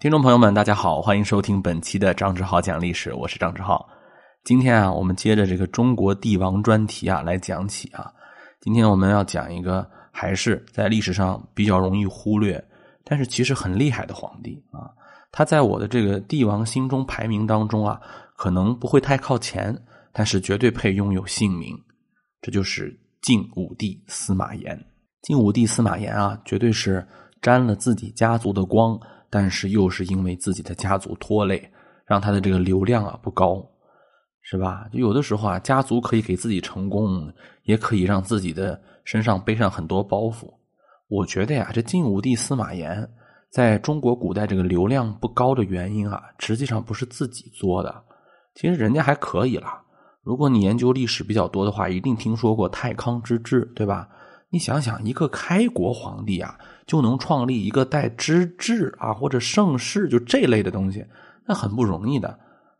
听众朋友们，大家好，欢迎收听本期的张志浩讲历史，我是张志浩。今天啊，我们接着这个中国帝王专题啊来讲起啊。今天我们要讲一个还是在历史上比较容易忽略，但是其实很厉害的皇帝啊。他在我的这个帝王心中排名当中啊，可能不会太靠前，但是绝对配拥有姓名。这就是晋武帝司马炎。晋武帝司马炎啊，绝对是沾了自己家族的光。但是又是因为自己的家族拖累，让他的这个流量啊不高，是吧？就有的时候啊，家族可以给自己成功，也可以让自己的身上背上很多包袱。我觉得呀，这晋武帝司马炎在中国古代这个流量不高的原因啊，实际上不是自己作的，其实人家还可以啦。如果你研究历史比较多的话，一定听说过太康之治，对吧？你想想，一个开国皇帝啊，就能创立一个带之治啊或者盛世就这类的东西，那很不容易的。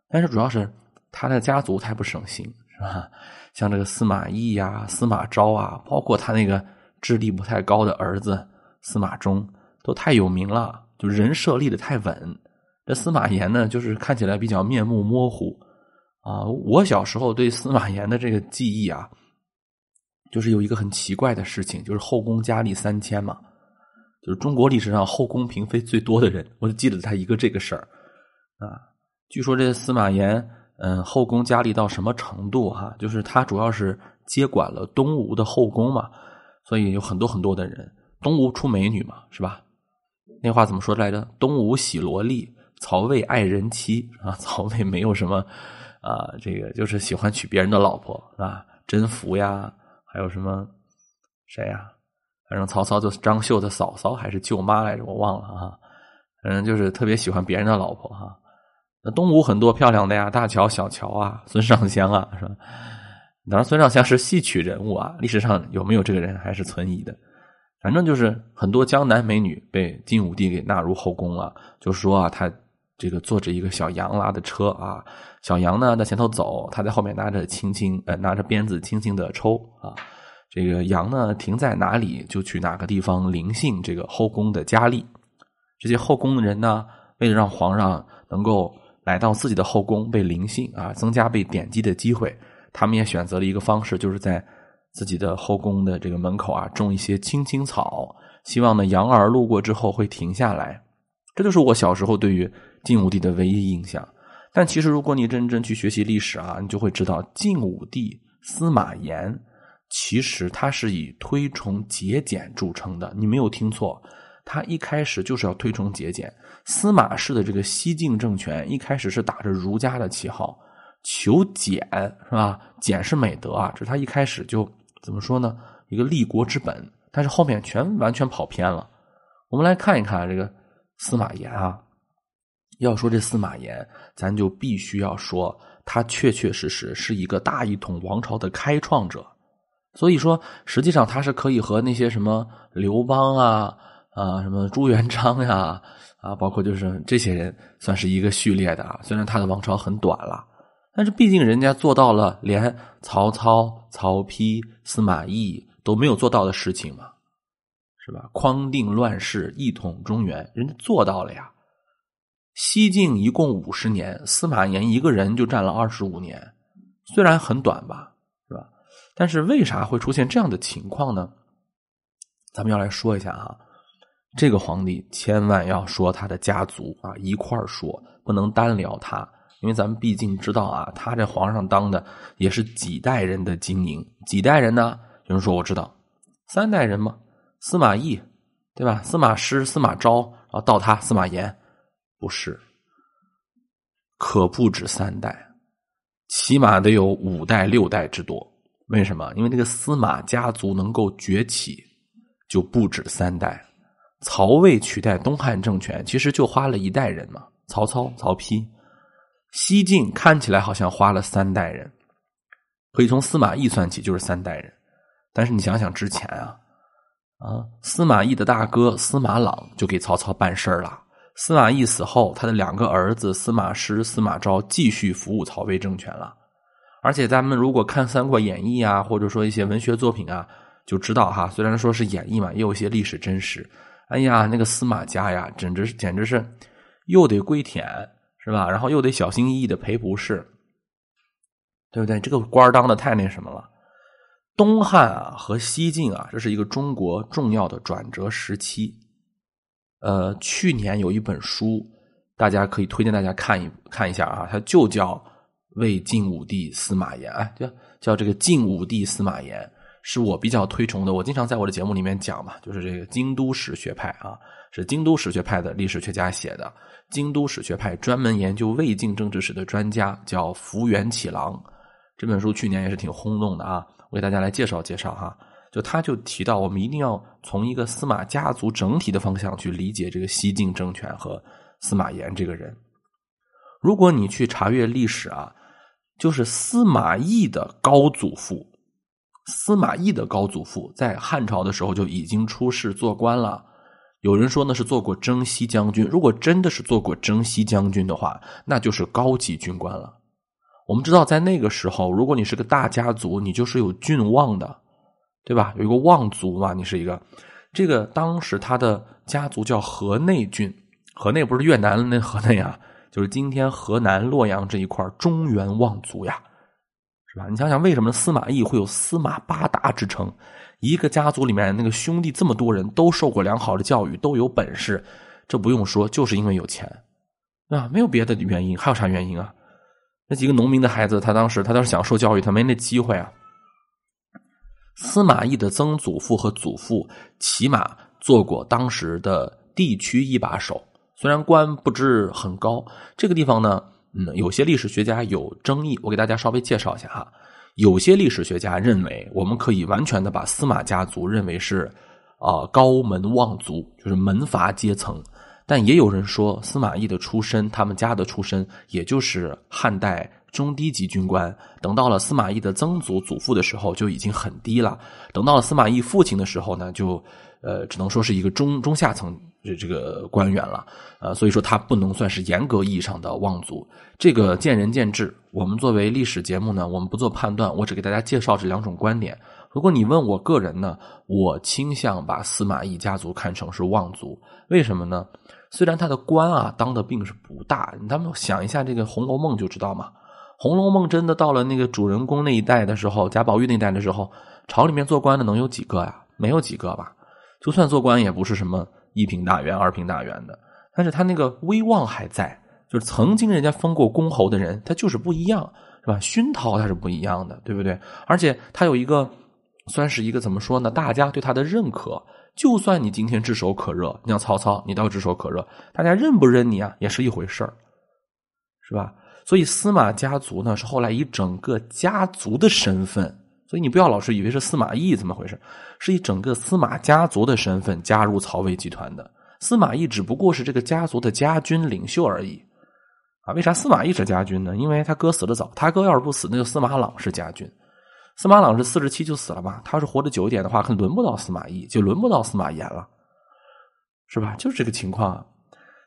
但是主要是他的家族太不省心，是吧？像这个司马懿呀、司马昭啊，包括他那个智力不太高的儿子司马衷，都太有名了，就人设立的太稳。这司马炎呢，就是看起来比较面目模糊啊。我小时候对司马炎的这个记忆啊。就是有一个很奇怪的事情，就是后宫佳丽三千嘛，就是中国历史上后宫嫔妃最多的人，我就记得他一个这个事儿啊。据说这司马炎，嗯，后宫佳丽到什么程度哈？就是他主要是接管了东吴的后宫嘛，所以有很多很多的人。东吴出美女嘛，是吧？那话怎么说来着？东吴喜萝莉，曹魏爱人妻啊。曹魏没有什么啊，这个就是喜欢娶别人的老婆啊，甄宓呀。还有什么谁呀？反正曹操就是张绣的嫂嫂还是舅妈来着，我忘了啊。反正就是特别喜欢别人的老婆哈。那东吴很多漂亮的呀，大乔、小乔啊，孙尚香啊，是吧？当然，孙尚香是戏曲人物啊，历史上有没有这个人还是存疑的。反正就是很多江南美女被晋武帝给纳入后宫了，就说啊，他这个坐着一个小羊拉的车啊。小羊呢在前头走，他在后面拿着轻轻呃拿着鞭子轻轻的抽啊。这个羊呢停在哪里就去哪个地方临幸这个后宫的佳丽。这些后宫的人呢，为了让皇上能够来到自己的后宫被临幸啊，增加被点击的机会，他们也选择了一个方式，就是在自己的后宫的这个门口啊种一些青青草，希望呢羊儿路过之后会停下来。这就是我小时候对于晋武帝的唯一印象。但其实，如果你认真去学习历史啊，你就会知道，晋武帝司马炎其实他是以推崇节俭著称的。你没有听错，他一开始就是要推崇节俭。司马氏的这个西晋政权一开始是打着儒家的旗号，求俭是吧？俭是美德啊，这是他一开始就怎么说呢？一个立国之本。但是后面全完全跑偏了。我们来看一看这个司马炎啊。要说这司马炎，咱就必须要说他确确实实是一个大一统王朝的开创者。所以说，实际上他是可以和那些什么刘邦啊啊，什么朱元璋呀啊，包括就是这些人算是一个序列的啊。虽然他的王朝很短了，但是毕竟人家做到了连曹操、曹丕、司马懿都没有做到的事情嘛，是吧？匡定乱世，一统中原，人家做到了呀。西晋一共五十年，司马炎一个人就占了二十五年，虽然很短吧，是吧？但是为啥会出现这样的情况呢？咱们要来说一下啊，这个皇帝千万要说他的家族啊，一块儿说，不能单聊他，因为咱们毕竟知道啊，他这皇上当的也是几代人的经营，几代人呢？有人说我知道，三代人嘛，司马懿，对吧？司马师、司马昭，然后到他司马炎。不是，可不止三代，起码得有五代六代之多。为什么？因为这个司马家族能够崛起，就不止三代。曹魏取代东汉政权，其实就花了一代人嘛。曹操、曹丕，西晋看起来好像花了三代人，可以从司马懿算起，就是三代人。但是你想想之前啊，啊，司马懿的大哥司马朗就给曹操办事儿了。司马懿死后，他的两个儿子司马师、司马昭继续服务曹魏政权了。而且，咱们如果看《三国演义》啊，或者说一些文学作品啊，就知道哈，虽然说是演绎嘛，也有一些历史真实。哎呀，那个司马家呀，简直简直是又得归舔，是吧？然后又得小心翼翼的赔不是，对不对？这个官当的太那什么了。东汉啊和西晋啊，这是一个中国重要的转折时期。呃，去年有一本书，大家可以推荐大家看一看一下啊，它就叫《魏晋武帝司马炎》，哎，叫叫这个晋武帝司马炎。是我比较推崇的，我经常在我的节目里面讲嘛，就是这个京都史学派啊，是京都史学派的历史学家写的。京都史学派专门研究魏晋政治史的专家叫福原启郎，这本书去年也是挺轰动的啊，我给大家来介绍介绍哈。就他就提到，我们一定要从一个司马家族整体的方向去理解这个西晋政权和司马炎这个人。如果你去查阅历史啊，就是司马懿的高祖父。司马懿的高祖父在汉朝的时候就已经出仕做官了，有人说呢是做过征西将军。如果真的是做过征西将军的话，那就是高级军官了。我们知道，在那个时候，如果你是个大家族，你就是有郡望的，对吧？有一个望族嘛，你是一个。这个当时他的家族叫河内郡，河内不是越南那河内啊，就是今天河南洛阳这一块中原望族呀。是吧？你想想，为什么司马懿会有司马八达之称？一个家族里面那个兄弟这么多人都受过良好的教育，都有本事，这不用说，就是因为有钱，啊，没有别的原因，还有啥原因啊？那几个农民的孩子，他当时他当时想受教育，他没那机会啊。司马懿的曾祖父和祖父起码做过当时的地区一把手，虽然官不知很高，这个地方呢。嗯，有些历史学家有争议，我给大家稍微介绍一下哈。有些历史学家认为，我们可以完全的把司马家族认为是啊高门望族，就是门阀阶层。但也有人说，司马懿的出身，他们家的出身，也就是汉代中低级军官。等到了司马懿的曾祖祖父的时候，就已经很低了。等到了司马懿父亲的时候呢，就呃只能说是一个中中下层。这这个官员了，呃，所以说他不能算是严格意义上的望族，这个见仁见智。我们作为历史节目呢，我们不做判断，我只给大家介绍这两种观点。如果你问我个人呢，我倾向把司马懿家族看成是望族，为什么呢？虽然他的官啊当的并是不大，咱们想一下这个《红楼梦》就知道嘛，《红楼梦》真的到了那个主人公那一代的时候，贾宝玉那一代的时候，朝里面做官的能有几个呀？没有几个吧？就算做官，也不是什么。一品大员、二品大员的，但是他那个威望还在，就是曾经人家封过公侯的人，他就是不一样，是吧？熏陶他是不一样的，对不对？而且他有一个，算是一个怎么说呢？大家对他的认可，就算你今天炙手可热，你像曹操，你倒炙手可热，大家认不认你啊，也是一回事儿，是吧？所以司马家族呢，是后来以整个家族的身份。所以你不要老是以为是司马懿怎么回事，是以整个司马家族的身份加入曹魏集团的。司马懿只不过是这个家族的家军领袖而已，啊，为啥司马懿是家军呢？因为他哥死的早，他哥要是不死，那就司马朗是家军。司马朗是四十七就死了吧？他要是活得久一点的话，可轮不到司马懿，就轮不到司马炎了，是吧？就是这个情况。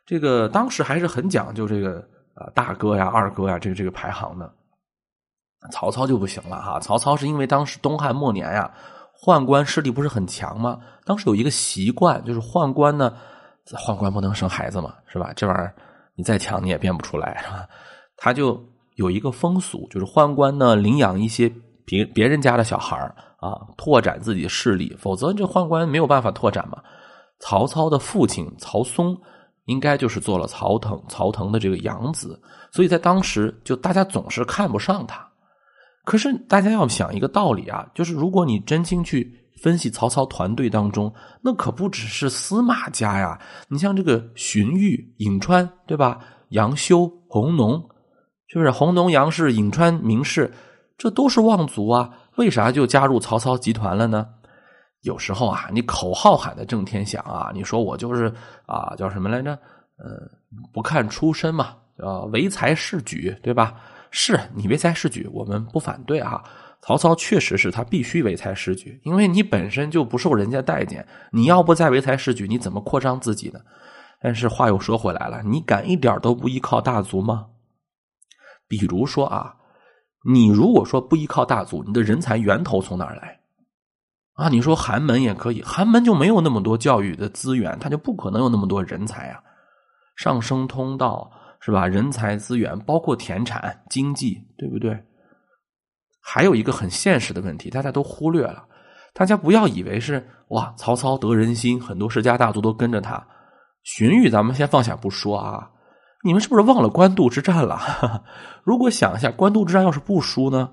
这个当时还是很讲究这个啊，大哥呀、二哥呀，这个这个排行的。曹操就不行了哈，曹操是因为当时东汉末年呀，宦官势力不是很强吗？当时有一个习惯，就是宦官呢，宦官不能生孩子嘛，是吧？这玩意儿你再强你也变不出来，是吧？他就有一个风俗，就是宦官呢领养一些别别人家的小孩啊，拓展自己的势力，否则这宦官没有办法拓展嘛。曹操的父亲曹嵩应该就是做了曹腾曹腾的这个养子，所以在当时就大家总是看不上他。可是大家要想一个道理啊，就是如果你真心去分析曹操团队当中，那可不只是司马家呀。你像这个荀彧、颍川，对吧？杨修、弘农，是不是？弘农、杨氏、颍川、名士，这都是望族啊。为啥就加入曹操集团了呢？有时候啊，你口号喊的震天响啊，你说我就是啊，叫什么来着？呃，不看出身嘛，叫唯才是举，对吧？是你唯才是举，我们不反对啊。曹操确实是他必须唯才是举，因为你本身就不受人家待见，你要不再唯才是举，你怎么扩张自己呢？但是话又说回来了，你敢一点都不依靠大族吗？比如说啊，你如果说不依靠大族，你的人才源头从哪儿来？啊，你说寒门也可以，寒门就没有那么多教育的资源，他就不可能有那么多人才啊。上升通道是吧？人才资源，包括田产经济，对不对？还有一个很现实的问题，大家都忽略了。大家不要以为是哇，曹操得人心，很多世家大族都跟着他。荀彧，咱们先放下不说啊，你们是不是忘了官渡之战了？如果想一下，官渡之战要是不输呢？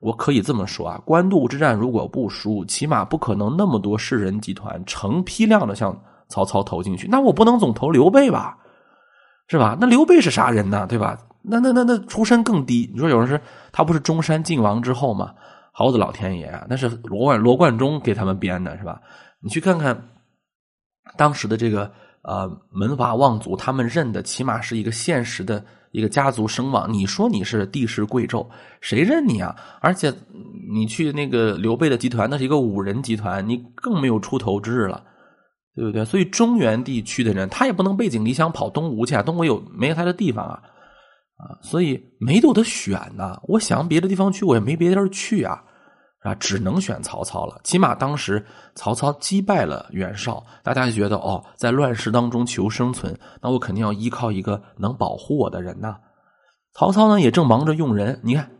我可以这么说啊，官渡之战如果不输，起码不可能那么多士人集团成批量的向曹操投进去。那我不能总投刘备吧？是吧？那刘备是啥人呢？对吧？那那那那出身更低。你说有人是他不是中山靖王之后吗？好的老天爷啊，那是罗贯罗贯中给他们编的，是吧？你去看看当时的这个呃门阀望族，他们认的起码是一个现实的一个家族声望。你说你是帝室贵胄，谁认你啊？而且你去那个刘备的集团，那是一个五人集团，你更没有出头之日了。对不对？所以中原地区的人，他也不能背井离乡跑东吴去啊！东吴有没有他的地方啊？啊，所以没有的选呐。我想别的地方去，我也没别地儿去啊，啊，只能选曹操了。起码当时曹操击败了袁绍，大家就觉得哦，在乱世当中求生存，那我肯定要依靠一个能保护我的人呐。曹操呢，也正忙着用人，你看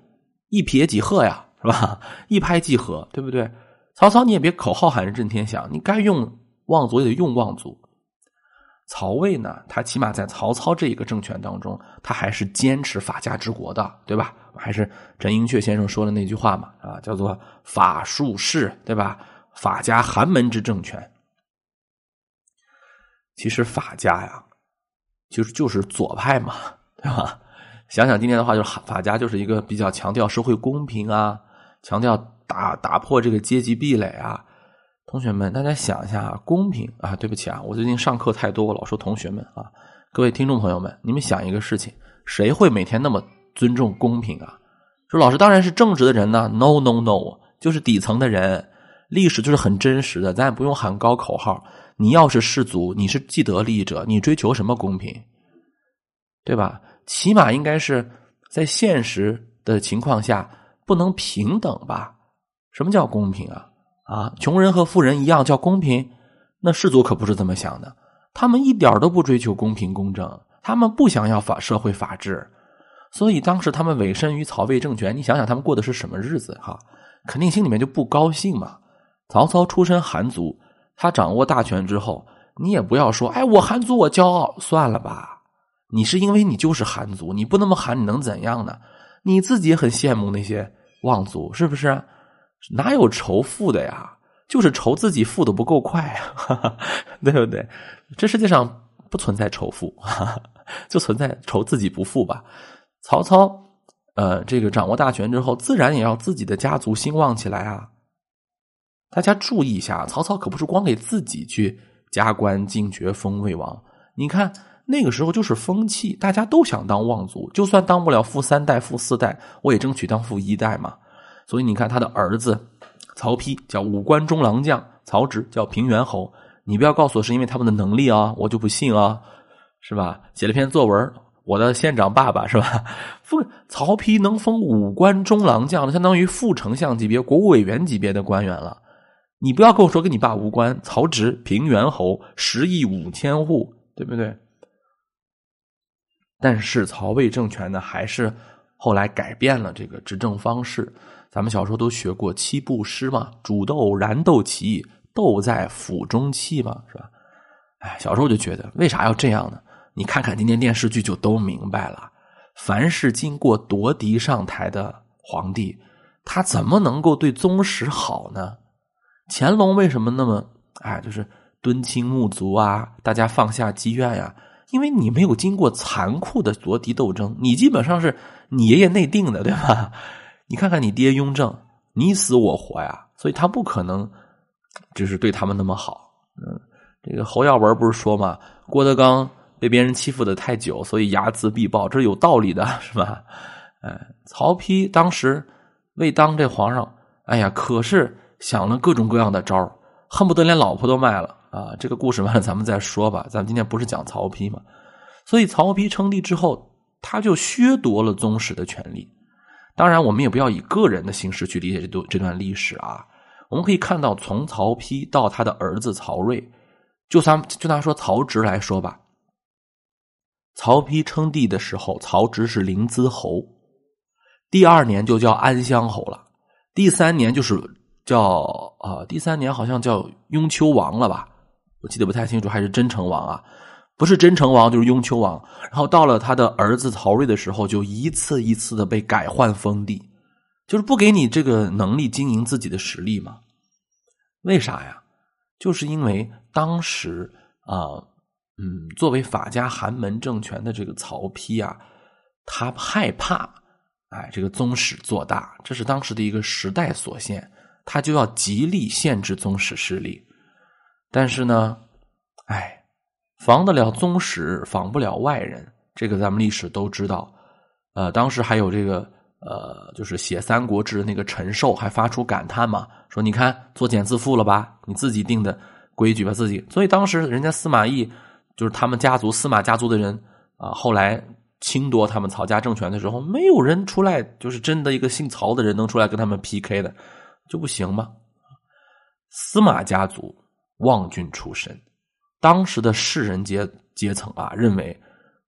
一撇几鹤呀，是吧？一拍即合，对不对？曹操，你也别口号喊着震天响，你该用。望族也得用望族，曹魏呢？他起码在曹操这一个政权当中，他还是坚持法家治国的，对吧？还是陈寅恪先生说的那句话嘛，啊，叫做“法术士”，对吧？法家寒门之政权。其实法家呀，就是就是左派嘛，对吧？想想今天的话，就是法家就是一个比较强调社会公平啊，强调打打破这个阶级壁垒啊。同学们，大家想一下，公平啊！对不起啊，我最近上课太多，我老说同学们啊。各位听众朋友们，你们想一个事情，谁会每天那么尊重公平啊？说老师当然是正直的人呢。No No No，就是底层的人。历史就是很真实的，咱也不用喊高口号。你要是士族，你是既得利益者，你追求什么公平？对吧？起码应该是在现实的情况下不能平等吧？什么叫公平啊？啊，穷人和富人一样叫公平，那士族可不是这么想的。他们一点都不追求公平公正，他们不想要法社会法治，所以当时他们委身于曹魏政权。你想想，他们过的是什么日子？哈，肯定心里面就不高兴嘛。曹操出身寒族，他掌握大权之后，你也不要说，哎，我寒族我骄傲，算了吧。你是因为你就是寒族，你不那么寒，你能怎样呢？你自己很羡慕那些望族，是不是？哪有仇富的呀？就是仇自己富的不够快啊，对不对？这世界上不存在仇富，就存在仇自己不富吧。曹操，呃，这个掌握大权之后，自然也要自己的家族兴旺起来啊。大家注意一下，曹操可不是光给自己去加官进爵封魏王。你看那个时候就是风气，大家都想当望族，就算当不了富三代、富四代，我也争取当富一代嘛。所以你看，他的儿子曹丕叫五官中郎将，曹植叫平原侯。你不要告诉我是因为他们的能力啊，我就不信啊，是吧？写了篇作文，我的县长爸爸是吧？封曹丕能封五官中郎将，相当于副丞相级别、国务委员级别的官员了。你不要跟我说跟你爸无关。曹植平原侯，十亿五千户，对不对？但是曹魏政权呢，还是后来改变了这个执政方式。咱们小时候都学过七步诗嘛，煮豆燃豆萁，豆在釜中泣嘛，是吧？哎，小时候就觉得为啥要这样呢？你看看今天电视剧就都明白了。凡是经过夺嫡上台的皇帝，他怎么能够对宗室好呢？乾隆为什么那么哎，就是敦亲睦族啊，大家放下积怨呀？因为你没有经过残酷的夺嫡斗争，你基本上是你爷爷内定的，对吧？你看看你爹雍正，你死我活呀，所以他不可能就是对他们那么好。嗯，这个侯耀文不是说嘛，郭德纲被别人欺负的太久，所以睚眦必报，这是有道理的，是吧？哎，曹丕当时为当这皇上，哎呀，可是想了各种各样的招恨不得连老婆都卖了啊！这个故事完了咱们再说吧，咱们今天不是讲曹丕嘛？所以曹丕称帝之后，他就削夺了宗室的权利。当然，我们也不要以个人的形式去理解这段这段历史啊。我们可以看到，从曹丕到他的儿子曹睿，就算就拿说曹植来说吧，曹丕称帝的时候，曹植是临淄侯，第二年就叫安乡侯了，第三年就是叫啊，第三年好像叫雍丘王了吧？我记得不太清楚，还是真成王啊？不是真成王，就是雍丘王。然后到了他的儿子曹睿的时候，就一次一次的被改换封地，就是不给你这个能力经营自己的实力嘛？为啥呀？就是因为当时啊。嗯，作为法家寒门政权的这个曹丕啊，他害怕，哎，这个宗室做大，这是当时的一个时代所限，他就要极力限制宗室势力。但是呢，哎，防得了宗室，防不了外人，这个咱们历史都知道。呃，当时还有这个呃，就是写《三国志》的那个陈寿还发出感叹嘛，说你看作茧自缚了吧，你自己定的规矩吧，自己。所以当时人家司马懿。就是他们家族司马家族的人啊，后来侵夺他们曹家政权的时候，没有人出来，就是真的一个姓曹的人能出来跟他们 PK 的，就不行吗？司马家族望郡出身，当时的士人阶阶层啊，认为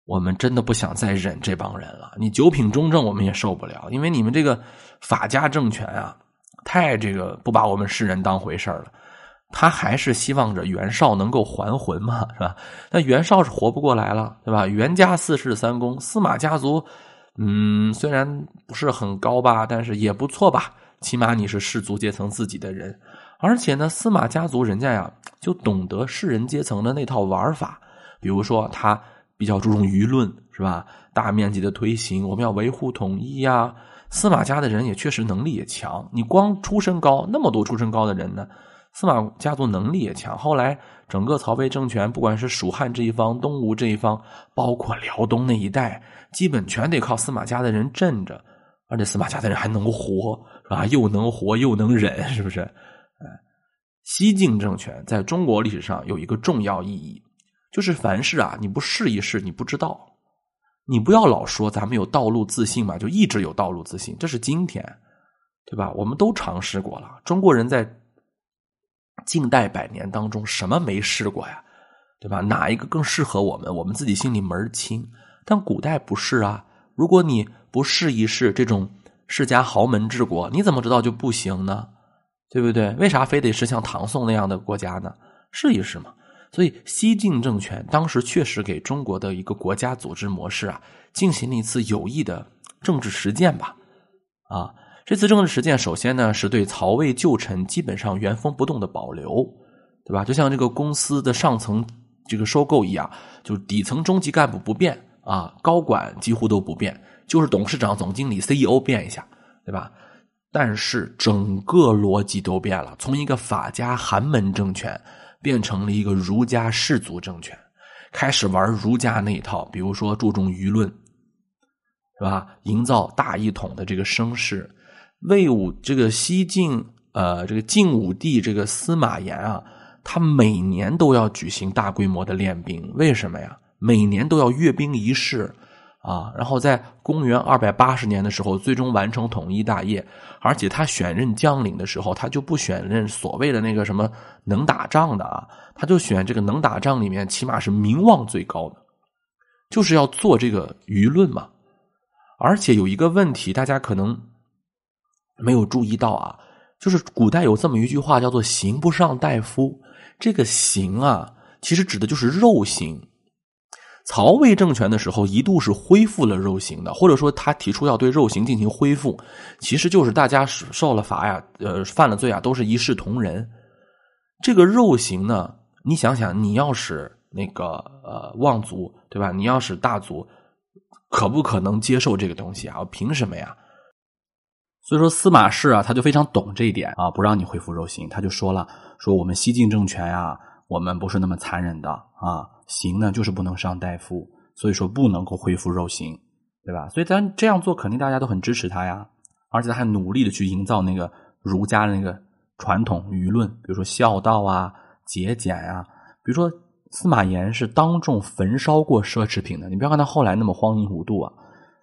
我们真的不想再忍这帮人了。你九品中正我们也受不了，因为你们这个法家政权啊，太这个不把我们士人当回事了。他还是希望着袁绍能够还魂嘛，是吧？那袁绍是活不过来了，对吧？袁家四世三公，司马家族，嗯，虽然不是很高吧，但是也不错吧。起码你是士族阶层自己的人，而且呢，司马家族人家呀，就懂得士人阶层的那套玩法。比如说，他比较注重舆论，是吧？大面积的推行，我们要维护统一呀。司马家的人也确实能力也强，你光出身高，那么多出身高的人呢？司马家族能力也强，后来整个曹魏政权，不管是蜀汉这一方、东吴这一方，包括辽东那一带，基本全得靠司马家的人镇着，而且司马家的人还能活，是吧？又能活又能忍，是不是？西晋政权在中国历史上有一个重要意义，就是凡事啊，你不试一试，你不知道。你不要老说咱们有道路自信嘛，就一直有道路自信，这是今天，对吧？我们都尝试过了，中国人在。近代百年当中，什么没试过呀？对吧？哪一个更适合我们？我们自己心里门儿清。但古代不是啊。如果你不试一试这种世家豪门治国，你怎么知道就不行呢？对不对？为啥非得是像唐宋那样的国家呢？试一试嘛。所以西晋政权当时确实给中国的一个国家组织模式啊，进行了一次有益的政治实践吧。啊。这次政治实践，首先呢是对曹魏旧臣基本上原封不动的保留，对吧？就像这个公司的上层这个收购一样，就底层中级干部不变啊，高管几乎都不变，就是董事长、总经理、CEO 变一下，对吧？但是整个逻辑都变了，从一个法家寒门政权变成了一个儒家士族政权，开始玩儒家那一套，比如说注重舆论，是吧？营造大一统的这个声势。魏武这个西晋呃，这个晋武帝这个司马炎啊，他每年都要举行大规模的练兵，为什么呀？每年都要阅兵仪式啊，然后在公元二百八十年的时候，最终完成统一大业。而且他选任将领的时候，他就不选任所谓的那个什么能打仗的啊，他就选这个能打仗里面起码是名望最高的，就是要做这个舆论嘛。而且有一个问题，大家可能。没有注意到啊，就是古代有这么一句话，叫做“刑不上大夫”。这个“刑”啊，其实指的就是肉刑。曹魏政权的时候，一度是恢复了肉刑的，或者说他提出要对肉刑进行恢复，其实就是大家受了罚呀，呃，犯了罪啊，都是一视同仁。这个肉刑呢，你想想，你要是那个呃望族，对吧？你要是大族，可不可能接受这个东西啊？凭什么呀？所以说司马氏啊，他就非常懂这一点啊，不让你恢复肉刑，他就说了，说我们西晋政权呀，我们不是那么残忍的啊，刑呢就是不能上大夫，所以说不能够恢复肉刑，对吧？所以咱这样做，肯定大家都很支持他呀，而且他还努力的去营造那个儒家的那个传统舆论，比如说孝道啊、节俭啊，比如说司马炎是当众焚烧过奢侈品的，你不要看他后来那么荒淫无度啊。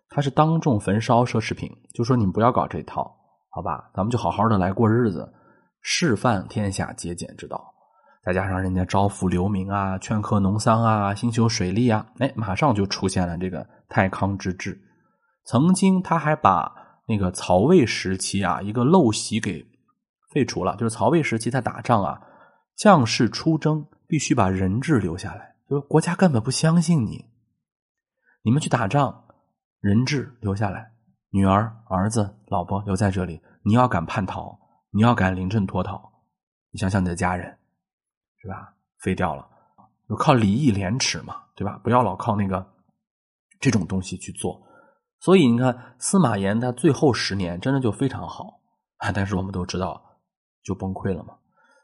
他是当众焚烧奢侈品，就说你们不要搞这套，好吧？咱们就好好的来过日子，示范天下节俭之道。再加上人家招抚流民啊、劝课农桑啊、兴修水利啊，哎，马上就出现了这个太康之治。曾经他还把那个曹魏时期啊一个陋习给废除了，就是曹魏时期他打仗啊，将士出征必须把人质留下来，就是国家根本不相信你，你们去打仗，人质留下来，女儿、儿子、老婆留在这里，你要敢叛逃，你要敢临阵脱逃，你想想你的家人。对吧？废掉了，就靠礼义廉耻嘛，对吧？不要老靠那个这种东西去做。所以你看，司马炎他最后十年真的就非常好啊，但是我们都知道就崩溃了嘛。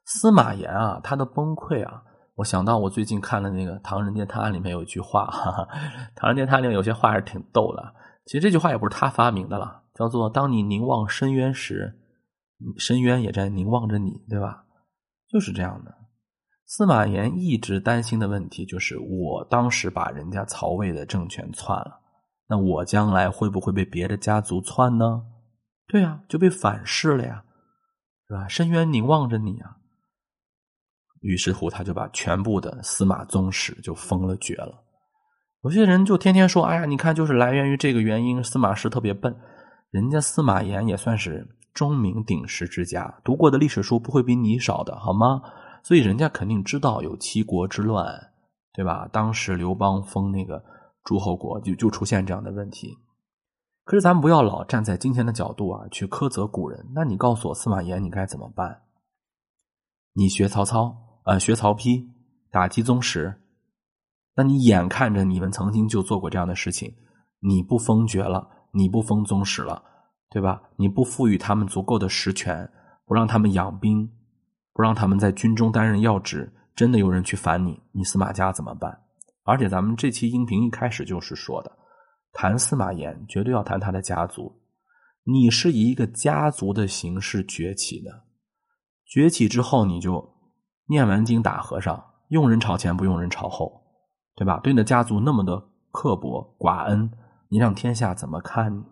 司马炎啊，他的崩溃啊，我想到我最近看的那个《唐人街探案》里面有一句话，哈哈，《唐人街探案》里面有些话还是挺逗的。其实这句话也不是他发明的了，叫做“当你凝望深渊时，深渊也在凝望着你”，对吧？就是这样的。司马炎一直担心的问题就是：我当时把人家曹魏的政权篡了，那我将来会不会被别的家族篡呢？对呀，就被反噬了呀，是吧？深渊凝望着你啊。于是乎，他就把全部的司马宗室就封了爵了。有些人就天天说：“哎呀，你看，就是来源于这个原因，司马氏特别笨。”人家司马炎也算是钟鸣鼎食之家，读过的历史书不会比你少的，好吗？所以人家肯定知道有七国之乱，对吧？当时刘邦封那个诸侯国，就就出现这样的问题。可是咱们不要老站在今天的角度啊，去苛责古人。那你告诉我，司马炎你该怎么办？你学曹操，呃，学曹丕，打击宗室。那你眼看着你们曾经就做过这样的事情，你不封爵了，你不封宗室了，对吧？你不赋予他们足够的实权，不让他们养兵。不让他们在军中担任要职，真的有人去烦你，你司马家怎么办？而且咱们这期音频一开始就是说的，谈司马炎绝对要谈他的家族。你是以一个家族的形式崛起的，崛起之后你就念完经打和尚，用人朝前不用人朝后，对吧？对你的家族那么的刻薄寡恩，你让天下怎么看你？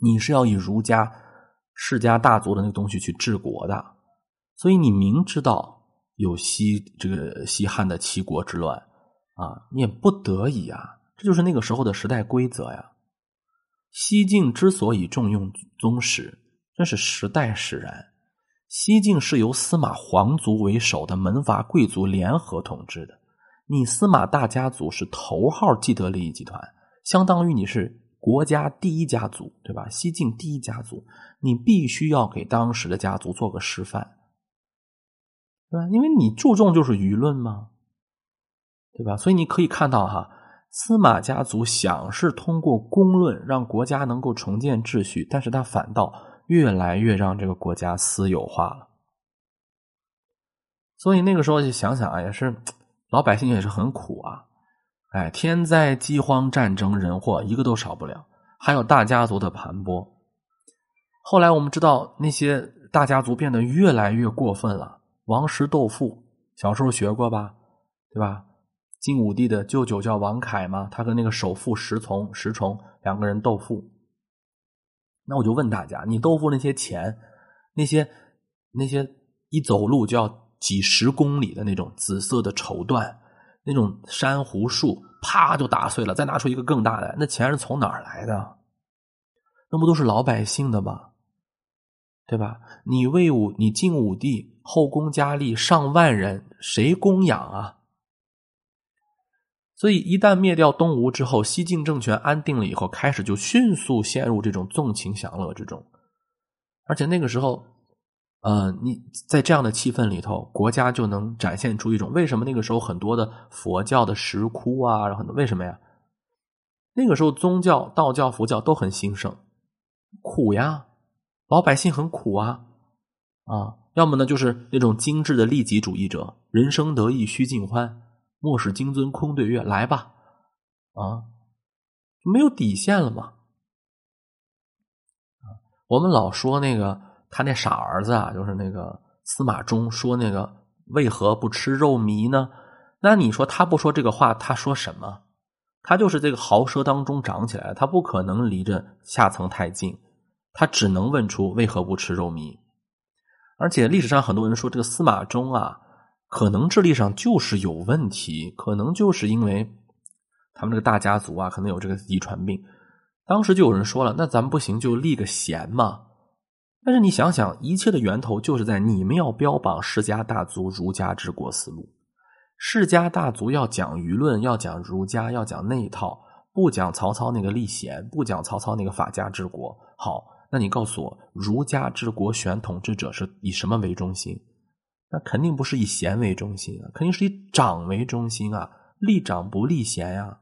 你是要以儒家世家大族的那个东西去治国的。所以你明知道有西这个西汉的七国之乱啊，你也不得已啊，这就是那个时候的时代规则呀。西晋之所以重用宗室，这是时代使然。西晋是由司马皇族为首的门阀贵族联合统治的，你司马大家族是头号既得利益集团，相当于你是国家第一家族，对吧？西晋第一家族，你必须要给当时的家族做个示范。对吧？因为你注重就是舆论嘛，对吧？所以你可以看到哈，司马家族想是通过公论让国家能够重建秩序，但是他反倒越来越让这个国家私有化了。所以那个时候就想想啊，也是老百姓也是很苦啊，哎，天灾、饥荒、战争、人祸一个都少不了，还有大家族的盘剥。后来我们知道那些大家族变得越来越过分了。王石斗富，小时候学过吧，对吧？晋武帝的舅舅叫王凯嘛，他跟那个首富石崇石崇两个人斗富。那我就问大家，你斗富那些钱，那些那些一走路就要几十公里的那种紫色的绸缎，那种珊瑚树，啪就打碎了，再拿出一个更大的，那钱是从哪儿来的？那不都是老百姓的吗？对吧？你魏武，你晋武帝后宫佳丽上万人，谁供养啊？所以一旦灭掉东吴之后，西晋政权安定了以后，开始就迅速陷入这种纵情享乐之中。而且那个时候，呃，你在这样的气氛里头，国家就能展现出一种为什么那个时候很多的佛教的石窟啊，然后为什么呀？那个时候宗教、道教、佛教都很兴盛，苦呀。老百姓很苦啊，啊，要么呢就是那种精致的利己主义者，人生得意须尽欢，莫使金樽空对月，来吧，啊，没有底线了嘛。我们老说那个他那傻儿子啊，就是那个司马衷说那个为何不吃肉糜呢？那你说他不说这个话，他说什么？他就是这个豪奢当中长起来，他不可能离着下层太近。他只能问出为何不吃肉糜，而且历史上很多人说这个司马衷啊，可能智力上就是有问题，可能就是因为他们这个大家族啊，可能有这个遗传病。当时就有人说了，那咱们不行就立个贤嘛。但是你想想，一切的源头就是在你们要标榜世家大族儒家治国思路。世家大族要讲舆论，要讲儒家，要讲那一套，不讲曹操那个立贤，不讲曹操那个法家治国。好，那你告诉我，儒家治国选统治者是以什么为中心？那肯定不是以贤为中心啊，肯定是以长为中心啊，立长不立贤呀。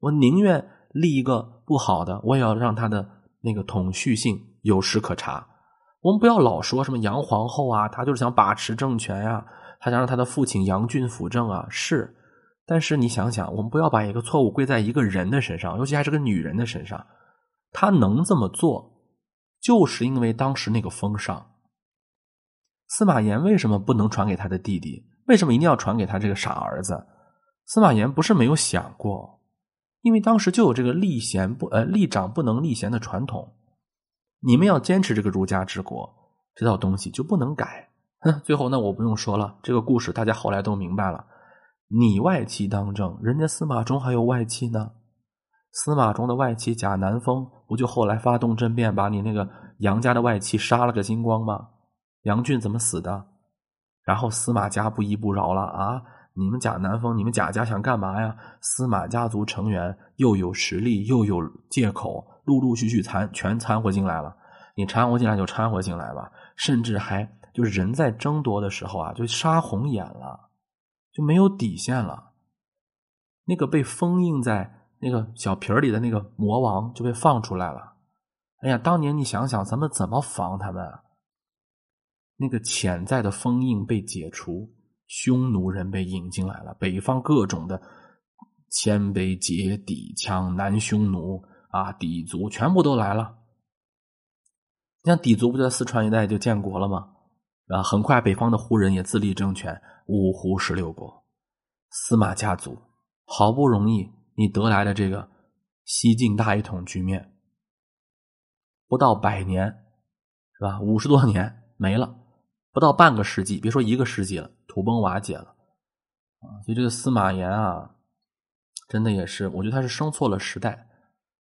我宁愿立一个不好的，我也要让他的那个统序性有史可查。我们不要老说什么杨皇后啊，她就是想把持政权呀，她想让她的父亲杨俊辅政啊。是，但是你想想，我们不要把一个错误归在一个人的身上，尤其还是个女人的身上。她能这么做，就是因为当时那个风尚。司马炎为什么不能传给他的弟弟？为什么一定要传给他这个傻儿子？司马炎不是没有想过，因为当时就有这个立贤不呃立长不能立贤的传统。你们要坚持这个儒家治国这套东西就不能改。哼最后那我不用说了，这个故事大家后来都明白了。你外戚当政，人家司马衷还有外戚呢。司马衷的外戚贾南风不就后来发动政变，把你那个杨家的外戚杀了个精光吗？杨俊怎么死的？然后司马家不依不饶了啊！你们贾南风，你们贾家想干嘛呀？司马家族成员又有实力又有借口。陆陆续续掺全掺和进来了，你掺和进来就掺和进来吧，甚至还就是人在争夺的时候啊，就杀红眼了，就没有底线了。那个被封印在那个小瓶里的那个魔王就被放出来了。哎呀，当年你想想，咱们怎么防他们？那个潜在的封印被解除，匈奴人被引进来了，北方各种的鲜卑、羯、氐、羌、南匈奴。啊，氐族全部都来了。你像氐族不就在四川一带就建国了吗？啊，很快北方的胡人也自立政权，五胡十六国。司马家族好不容易你得来的这个西晋大一统局面，不到百年，是吧？五十多年没了，不到半个世纪，别说一个世纪了，土崩瓦解了。啊，所以这个司马炎啊，真的也是，我觉得他是生错了时代。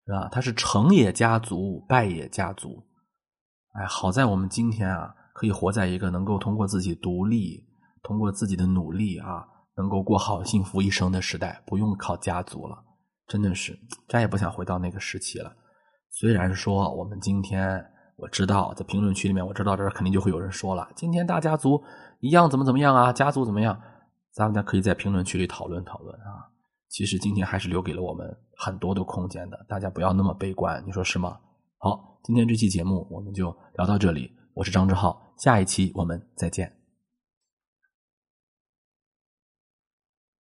是吧？他是成也家族，败也家族。哎，好在我们今天啊，可以活在一个能够通过自己独立、通过自己的努力啊，能够过好幸福一生的时代，不用靠家族了。真的是，再也不想回到那个时期了。虽然说我们今天，我知道在评论区里面，我知道这儿肯定就会有人说了，今天大家族一样怎么怎么样啊，家族怎么样？咱们可以在评论区里讨论讨论啊。其实今天还是留给了我们很多的空间的，大家不要那么悲观，你说是吗？好，今天这期节目我们就聊到这里，我是张志浩，下一期我们再见。